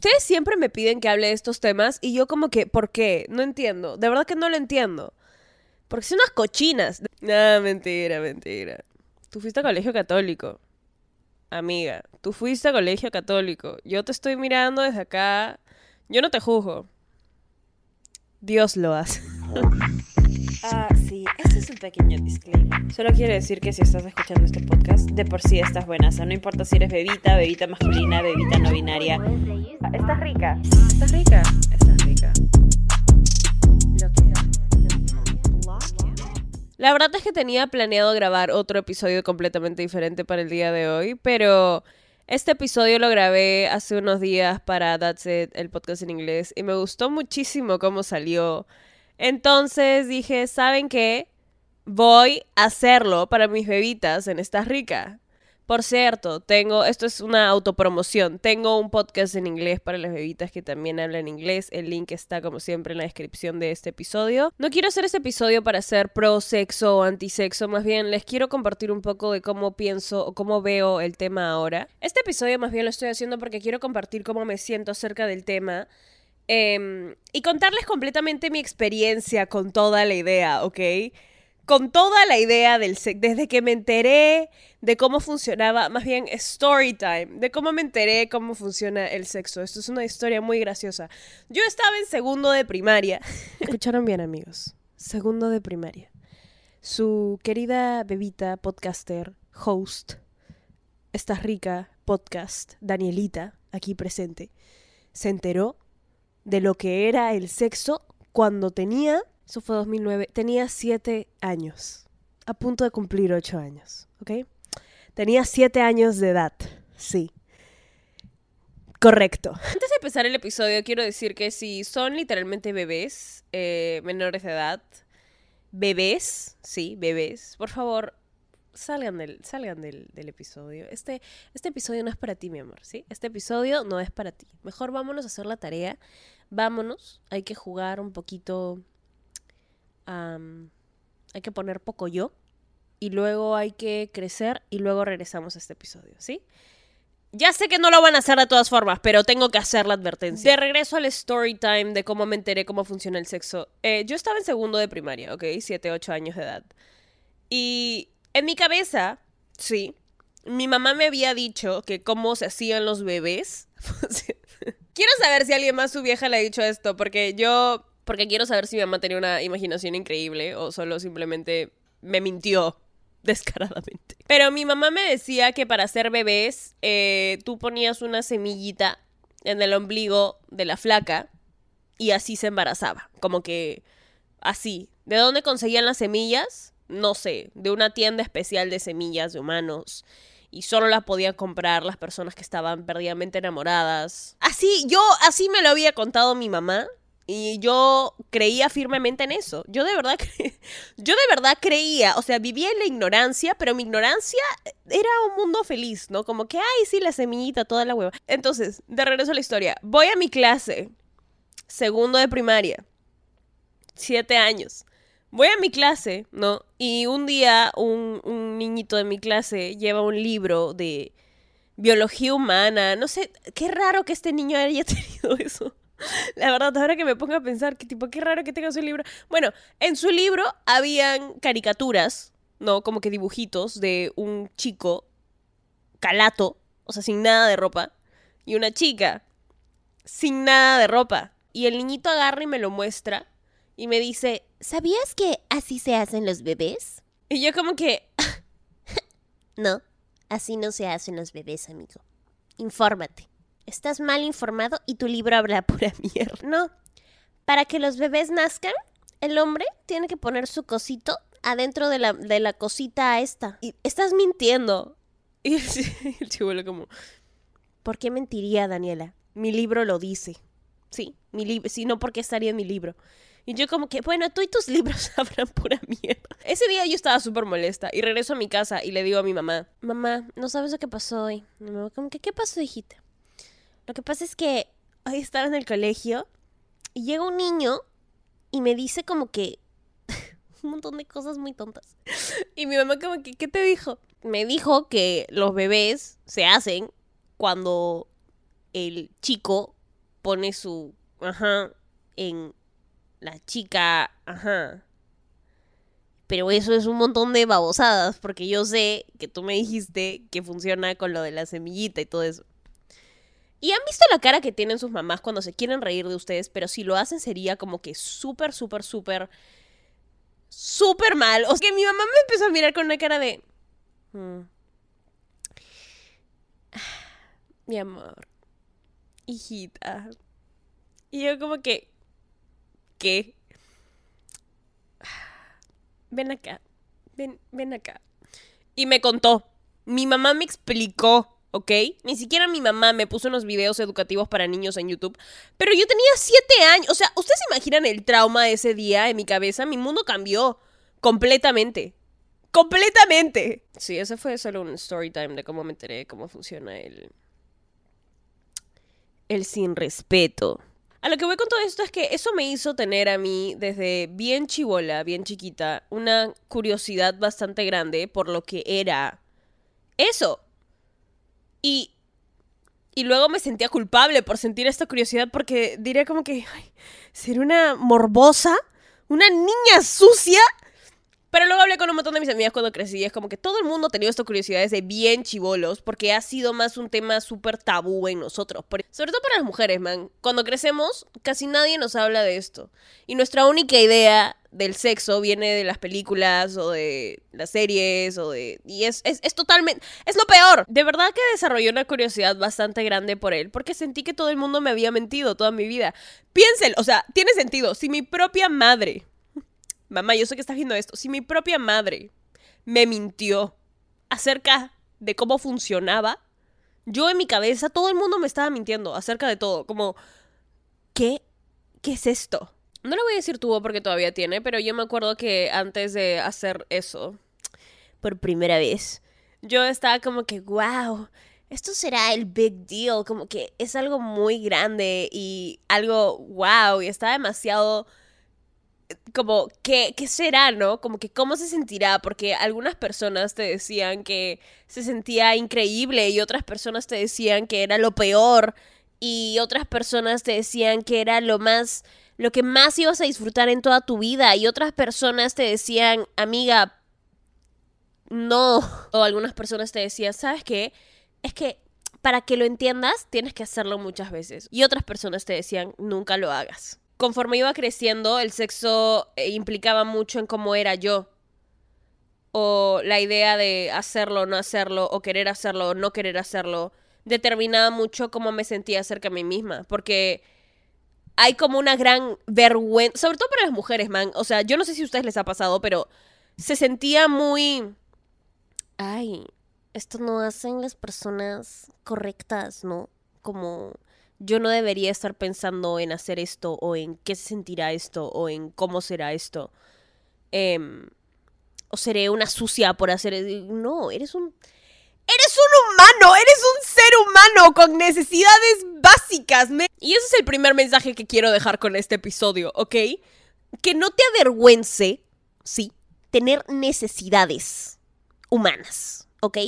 Ustedes siempre me piden que hable de estos temas y yo como que, ¿por qué? No entiendo. De verdad que no lo entiendo. Porque son unas cochinas. No, mentira, mentira. Tú fuiste a colegio católico. Amiga, tú fuiste a colegio católico. Yo te estoy mirando desde acá. Yo no te juzgo. Dios lo hace. Ah, sí, este es un pequeño disclaimer. Solo quiero decir que si estás escuchando este podcast, de por sí estás buena. O sea, no importa si eres bebita, bebita masculina, bebita no binaria. Ah, Estás rica. Estás rica. Estás rica. Lo que La verdad es que tenía planeado grabar otro episodio completamente diferente para el día de hoy, pero este episodio lo grabé hace unos días para That's It, el podcast en inglés, y me gustó muchísimo cómo salió. Entonces dije, ¿saben qué? Voy a hacerlo para mis bebitas en Esta Rica. Por cierto, tengo, esto es una autopromoción, tengo un podcast en inglés para las bebitas que también hablan inglés, el link está como siempre en la descripción de este episodio. No quiero hacer este episodio para ser pro sexo o antisexo, más bien les quiero compartir un poco de cómo pienso o cómo veo el tema ahora. Este episodio más bien lo estoy haciendo porque quiero compartir cómo me siento acerca del tema. Em, y contarles completamente mi experiencia con toda la idea, ¿ok? con toda la idea del sexo, desde que me enteré de cómo funcionaba, más bien story time, de cómo me enteré cómo funciona el sexo. Esto es una historia muy graciosa. Yo estaba en segundo de primaria. Escucharon bien, amigos. Segundo de primaria. Su querida bebita, podcaster, host, esta rica podcast, Danielita, aquí presente, se enteró de lo que era el sexo cuando tenía eso fue 2009. Tenía siete años. A punto de cumplir ocho años. ¿Ok? Tenía siete años de edad. Sí. Correcto. Antes de empezar el episodio, quiero decir que si son literalmente bebés, eh, menores de edad, bebés, sí, bebés, por favor, salgan del, salgan del, del episodio. Este, este episodio no es para ti, mi amor, ¿sí? Este episodio no es para ti. Mejor vámonos a hacer la tarea. Vámonos. Hay que jugar un poquito hay que poner poco yo y luego hay que crecer y luego regresamos a este episodio, ¿sí? Ya sé que no lo van a hacer de todas formas, pero tengo que hacer la advertencia. De regreso al story time de cómo me enteré cómo funciona el sexo. Eh, yo estaba en segundo de primaria, ¿ok? Siete, ocho años de edad. Y en mi cabeza, sí, mi mamá me había dicho que cómo se hacían los bebés. Quiero saber si alguien más su vieja le ha dicho esto, porque yo porque quiero saber si mi mamá tenía una imaginación increíble o solo simplemente me mintió descaradamente. Pero mi mamá me decía que para ser bebés eh, tú ponías una semillita en el ombligo de la flaca y así se embarazaba. Como que así. ¿De dónde conseguían las semillas? No sé, de una tienda especial de semillas de humanos. Y solo las podían comprar las personas que estaban perdidamente enamoradas. Así, yo, así me lo había contado mi mamá. Y yo creía firmemente en eso. Yo de verdad yo de verdad creía, o sea, vivía en la ignorancia, pero mi ignorancia era un mundo feliz, ¿no? Como que, ay, sí, la semillita, toda la hueva. Entonces, de regreso a la historia. Voy a mi clase, segundo de primaria, siete años. Voy a mi clase, ¿no? Y un día un, un niñito de mi clase lleva un libro de biología humana. No sé, qué raro que este niño haya tenido eso. La verdad, ahora que me pongo a pensar, que tipo, qué raro que tenga su libro. Bueno, en su libro habían caricaturas, ¿no? Como que dibujitos de un chico calato, o sea, sin nada de ropa, y una chica sin nada de ropa. Y el niñito agarra y me lo muestra y me dice, ¿Sabías que así se hacen los bebés? y yo como que, No, así no se hacen los bebés, amigo. Infórmate. Estás mal informado y tu libro habla pura mierda. No, para que los bebés nazcan, el hombre tiene que poner su cosito adentro de la, de la cosita esta. y estás mintiendo. Y el ch- el chivolo como, ¿Por qué mentiría, Daniela? mi libro lo dice. Sí, mi libro, si no, ¿por qué estaría en mi libro? Y yo como que, bueno, tú y tus libros hablan pura mierda. Ese día yo estaba súper molesta y regreso a mi casa y le digo a mi mamá, Mamá, no sabes lo que pasó hoy. Mi mamá, como que, ¿qué pasó, hijita? Lo que pasa es que hoy estaba en el colegio y llega un niño y me dice como que un montón de cosas muy tontas. y mi mamá como que, ¿qué te dijo? Me dijo que los bebés se hacen cuando el chico pone su, ajá, en la chica, ajá. Pero eso es un montón de babosadas, porque yo sé que tú me dijiste que funciona con lo de la semillita y todo eso. Y han visto la cara que tienen sus mamás cuando se quieren reír de ustedes, pero si lo hacen sería como que súper, súper, súper, súper mal. O sea, que mi mamá me empezó a mirar con una cara de... "Mm. Mi amor, hijita. Y yo como que... Ven acá, ven, ven acá. Y me contó. Mi mamá me explicó, ¿ok? Ni siquiera mi mamá me puso unos videos educativos para niños en YouTube. Pero yo tenía siete años. O sea, ¿ustedes se imaginan el trauma de ese día en mi cabeza? Mi mundo cambió completamente. Completamente. Sí, ese fue solo un story time de cómo me enteré cómo funciona el... El sin respeto. A lo que voy con todo esto es que eso me hizo tener a mí desde bien chivola, bien chiquita, una curiosidad bastante grande por lo que era eso. Y, y luego me sentía culpable por sentir esta curiosidad porque diría como que, ay, ser una morbosa, una niña sucia. Pero luego hablé con un montón de mis amigas cuando crecí y es como que todo el mundo ha tenido estas curiosidades de bien chivolos porque ha sido más un tema súper tabú en nosotros. Sobre todo para las mujeres, man. Cuando crecemos, casi nadie nos habla de esto. Y nuestra única idea del sexo viene de las películas o de las series o de... Y es, es, es totalmente... Es lo peor. De verdad que desarrollé una curiosidad bastante grande por él porque sentí que todo el mundo me había mentido toda mi vida. Piénsenlo, o sea, tiene sentido. Si mi propia madre Mamá, yo sé que estás viendo esto. Si mi propia madre me mintió acerca de cómo funcionaba, yo en mi cabeza todo el mundo me estaba mintiendo acerca de todo. Como, ¿qué? ¿Qué es esto? No le voy a decir tuvo porque todavía tiene, pero yo me acuerdo que antes de hacer eso, por primera vez, yo estaba como que, wow, esto será el big deal, como que es algo muy grande y algo wow, y está demasiado como, ¿qué, ¿qué será, no? Como que cómo se sentirá, porque algunas personas te decían que se sentía increíble y otras personas te decían que era lo peor y otras personas te decían que era lo más, lo que más ibas a disfrutar en toda tu vida y otras personas te decían, amiga, no. O algunas personas te decían, ¿sabes qué? Es que para que lo entiendas tienes que hacerlo muchas veces. Y otras personas te decían, nunca lo hagas conforme iba creciendo, el sexo eh, implicaba mucho en cómo era yo. O la idea de hacerlo o no hacerlo, o querer hacerlo o no querer hacerlo, determinaba mucho cómo me sentía acerca de mí misma. Porque hay como una gran vergüenza, sobre todo para las mujeres, man. O sea, yo no sé si a ustedes les ha pasado, pero se sentía muy... Ay, esto no hacen las personas correctas, ¿no? Como yo no debería estar pensando en hacer esto o en qué se sentirá esto o en cómo será esto. Em, o seré una sucia por hacer... No, eres un... Eres un humano, eres un ser humano con necesidades básicas. me- Y ese es el primer mensaje que quiero dejar con este episodio, ¿ok? Que no te avergüence, sí, tener necesidades humanas, ¿ok?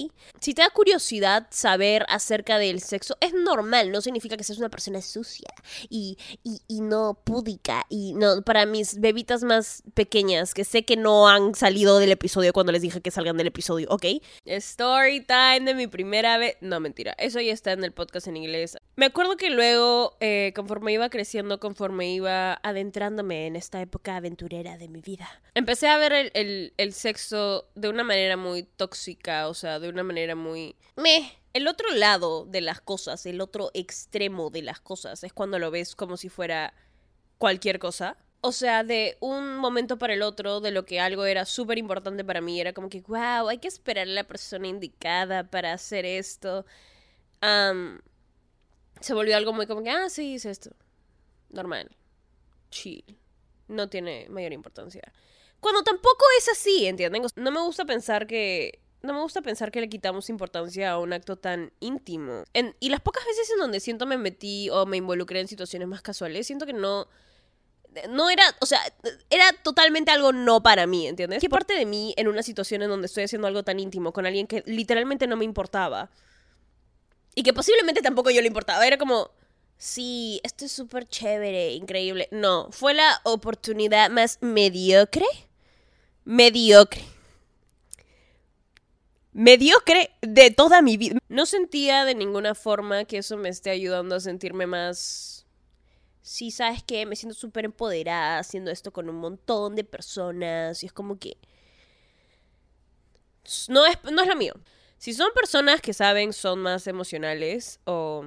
Si te da curiosidad saber acerca del sexo, es normal, no significa que seas una persona sucia y, y, no púdica. Y no, para mis bebitas más pequeñas, que sé que no han salido del episodio cuando les dije que salgan del episodio, ¿ok? Story time de mi primera vez. No, mentira, eso ya está en el podcast en inglés. Me acuerdo que luego, eh, conforme iba creciendo, conforme iba adentrándome en esta época aventurera de mi vida, empecé a ver el, el- sexo de una manera muy tóxica, o de una manera muy... Meh. El otro lado de las cosas, el otro extremo de las cosas, es cuando lo ves como si fuera cualquier cosa. O sea, de un momento para el otro, de lo que algo era súper importante para mí, era como que, wow, hay que esperar a la persona indicada para hacer esto. Se volvió algo muy como que, ah, sí, es esto. Normal. Chill. No tiene mayor importancia. Cuando tampoco es así, ¿entienden? No me gusta pensar que... No me gusta pensar que le quitamos importancia a un acto tan íntimo. En- y las pocas veces en donde siento me metí o me involucré en situaciones más casuales, siento que no... No era, o sea, era totalmente algo no para mí, ¿entiendes? ¿Qué parte de mí en una situación en donde estoy haciendo algo tan íntimo con alguien que literalmente no me importaba? Y que posiblemente tampoco yo le importaba. Era como, sí, esto es súper chévere, increíble. No, fue la oportunidad más mediocre. Mediocre. Mediocre de toda mi vida. No sentía de ninguna forma que eso me esté ayudando a sentirme más... Sí, ¿sabes qué? Me siento súper empoderada haciendo esto con un montón de personas y es como que... No es, no es lo mío. Si son personas que saben, son más emocionales o...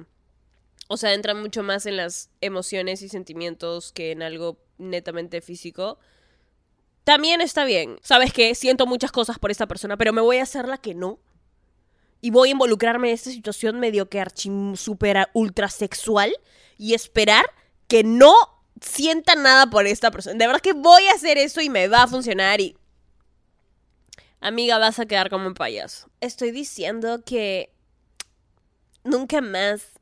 O sea, entran mucho más en las emociones y sentimientos que en algo netamente físico. También está bien. ¿Sabes qué? Siento muchas cosas por esta persona, pero me voy a hacer la que no. Y voy a involucrarme en esta situación medio que archi super ultra sexual y esperar que no sienta nada por esta persona. De verdad que voy a hacer eso y me va a funcionar y... Amiga, vas a quedar como un payaso. Estoy diciendo que nunca más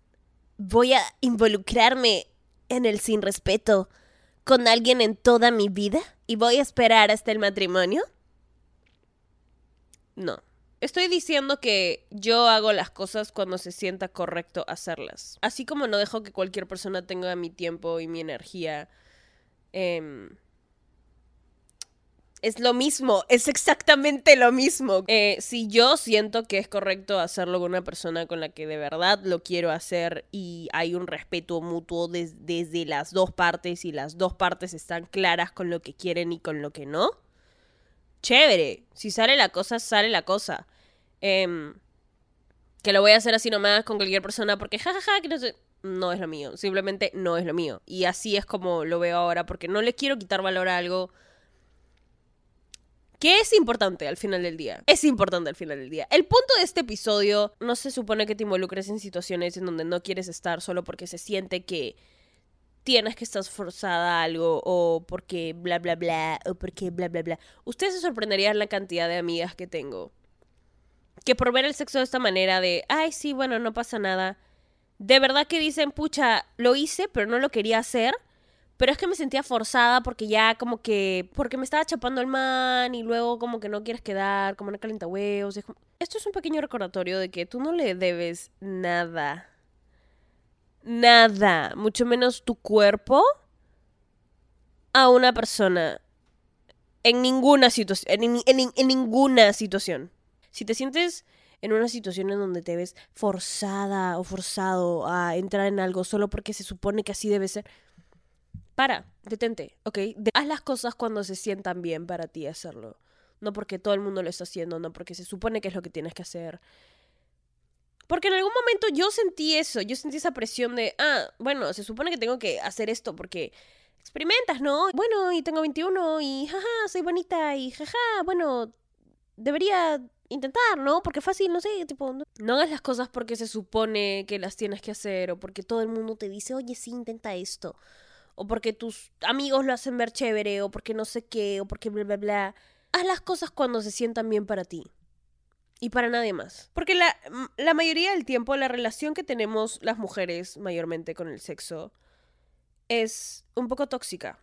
voy a involucrarme en el sin respeto con alguien en toda mi vida y voy a esperar hasta el matrimonio. No. Estoy diciendo que yo hago las cosas cuando se sienta correcto hacerlas. Así como no dejo que cualquier persona tenga mi tiempo y mi energía. Eh, es lo mismo, es exactamente lo mismo. Eh, si yo siento que es correcto hacerlo con una persona con la que de verdad lo quiero hacer y hay un respeto mutuo desde las dos partes y las dos partes están claras con lo que quieren y con lo que no, chévere. Si sale la cosa, sale la cosa. Em, que lo voy a hacer así nomás con cualquier persona porque jajaja, que no sé. No es lo mío, simplemente no es lo mío. Y así es como lo veo ahora, porque no le quiero quitar valor a algo que es importante al final del día. Es importante al final del día. El punto de este episodio no se supone que te involucres en situaciones en donde no quieres estar solo porque se siente que tienes que estar forzada a algo o porque bla bla bla o porque bla bla bla. Ustedes se sorprenderían la cantidad de amigas que tengo que por ver el sexo de esta manera de, ay, sí, bueno, no pasa nada. De verdad que dicen, pucha, lo hice, pero no lo quería hacer. Pero es que me sentía forzada porque ya como que... Porque me estaba chapando el man y luego como que no quieres quedar, como una calienta huevos. Esto es un pequeño recordatorio de que tú no le debes nada. Nada. Mucho menos tu cuerpo a una persona. En ninguna situación. En, en, en ninguna situación. Si te sientes en una situación en donde te ves forzada o forzado a entrar en algo solo porque se supone que así debe ser para, detente, ¿ok? haz las cosas cuando se sientan bien para ti hacerlo. No porque todo el mundo lo está haciendo, no porque se supone que es lo que tienes que hacer. Porque en algún momento yo sentí eso, yo sentí esa presión de, ah, bueno, se supone que tengo que hacer esto porque experimentas, ¿no? Bueno, y tengo 21 y jaja, soy bonita y jaja, bueno, debería intentar, ¿no? Porque fácil, no sé, tipo, no, no, hagas las cosas porque se supone que las tienes que hacer o porque todo el mundo te dice, oye, sí, intenta esto o porque tus amigos lo hacen ver chévere, o porque no sé qué, o porque bla, bla, bla. Haz las cosas cuando se sientan bien para ti. Y para nadie más. Porque la, la mayoría del tiempo la relación que tenemos las mujeres mayormente con el sexo es un poco tóxica.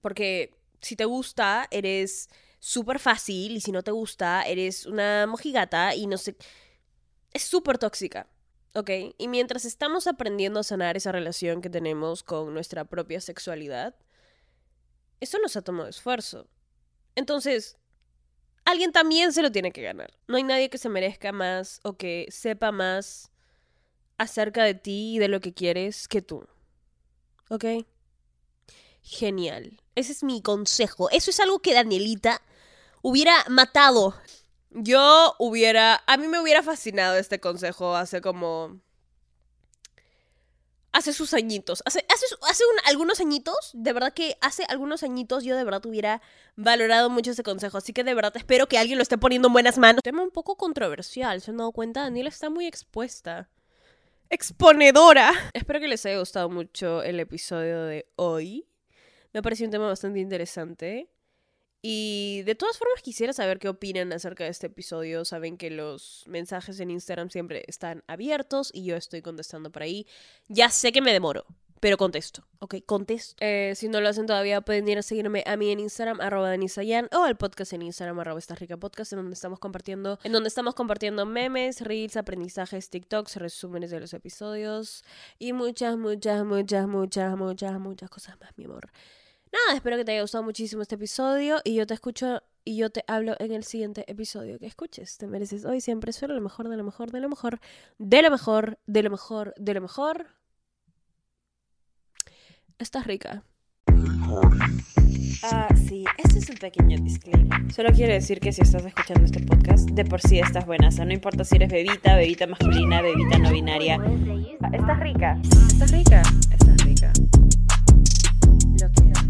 Porque si te gusta, eres súper fácil y si no te gusta, eres una mojigata y no sé... Es súper tóxica. ¿Ok? Y mientras estamos aprendiendo a sanar esa relación que tenemos con nuestra propia sexualidad, eso nos ha tomado esfuerzo. Entonces, alguien también se lo tiene que ganar. No hay nadie que se merezca más o que sepa más acerca de ti y de lo que quieres que tú. ¿Ok? Genial. Ese es mi consejo. Eso es algo que Danielita hubiera matado yo hubiera, a mí me hubiera fascinado este consejo hace como... Hace sus añitos, hace, hace, hace algunos añitos, de verdad que hace algunos añitos yo de verdad hubiera valorado mucho ese consejo, así que de verdad espero que alguien lo esté poniendo en buenas manos. Tema un poco controversial, ¿se han dado cuenta? Daniela está muy expuesta. Exponedora. Espero que les haya gustado mucho el episodio de hoy. Me pareció un tema bastante interesante. Y de todas formas quisiera saber qué opinan acerca de este episodio. Saben que los mensajes en Instagram siempre están abiertos y yo estoy contestando por ahí. Ya sé que me demoro, pero contesto, ¿ok? Contesto. Eh, si no lo hacen todavía, pueden ir a seguirme a mí en Instagram, arroba denisayan, o al podcast en Instagram, arroba rica en donde estamos compartiendo, en donde estamos compartiendo memes, reels, aprendizajes, TikToks, resúmenes de los episodios y muchas, muchas, muchas, muchas, muchas, muchas cosas más, mi amor. Nada, espero que te haya gustado muchísimo este episodio y yo te escucho y yo te hablo en el siguiente episodio que escuches. Te mereces hoy siempre solo lo mejor, de lo mejor, de lo mejor, de lo mejor, de lo mejor, de lo mejor. Estás rica. Ah, sí, este es un pequeño disclaimer. Solo quiero decir que si estás escuchando este podcast, de por sí estás buena. O sea, no importa si eres bebita, bebita masculina, bebita no binaria. Estás rica. Estás rica. Estás rica. Lo quiero.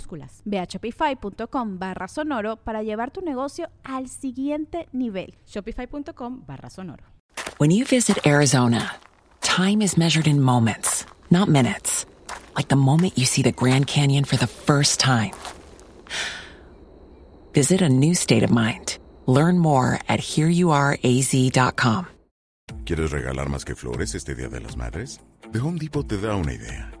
minúsculas. Ve a shopify.com barra sonoro para llevar tu negocio al siguiente nivel. Shopify.com barra sonoro. When you visit Arizona, time is measured in moments, not minutes. Like the moment you see the Grand Canyon for the first time. Visit a new state of mind. Learn more at hereyouareaz.com. ¿Quieres regalar más que flores este Día de las Madres? The Home Depot te da una idea.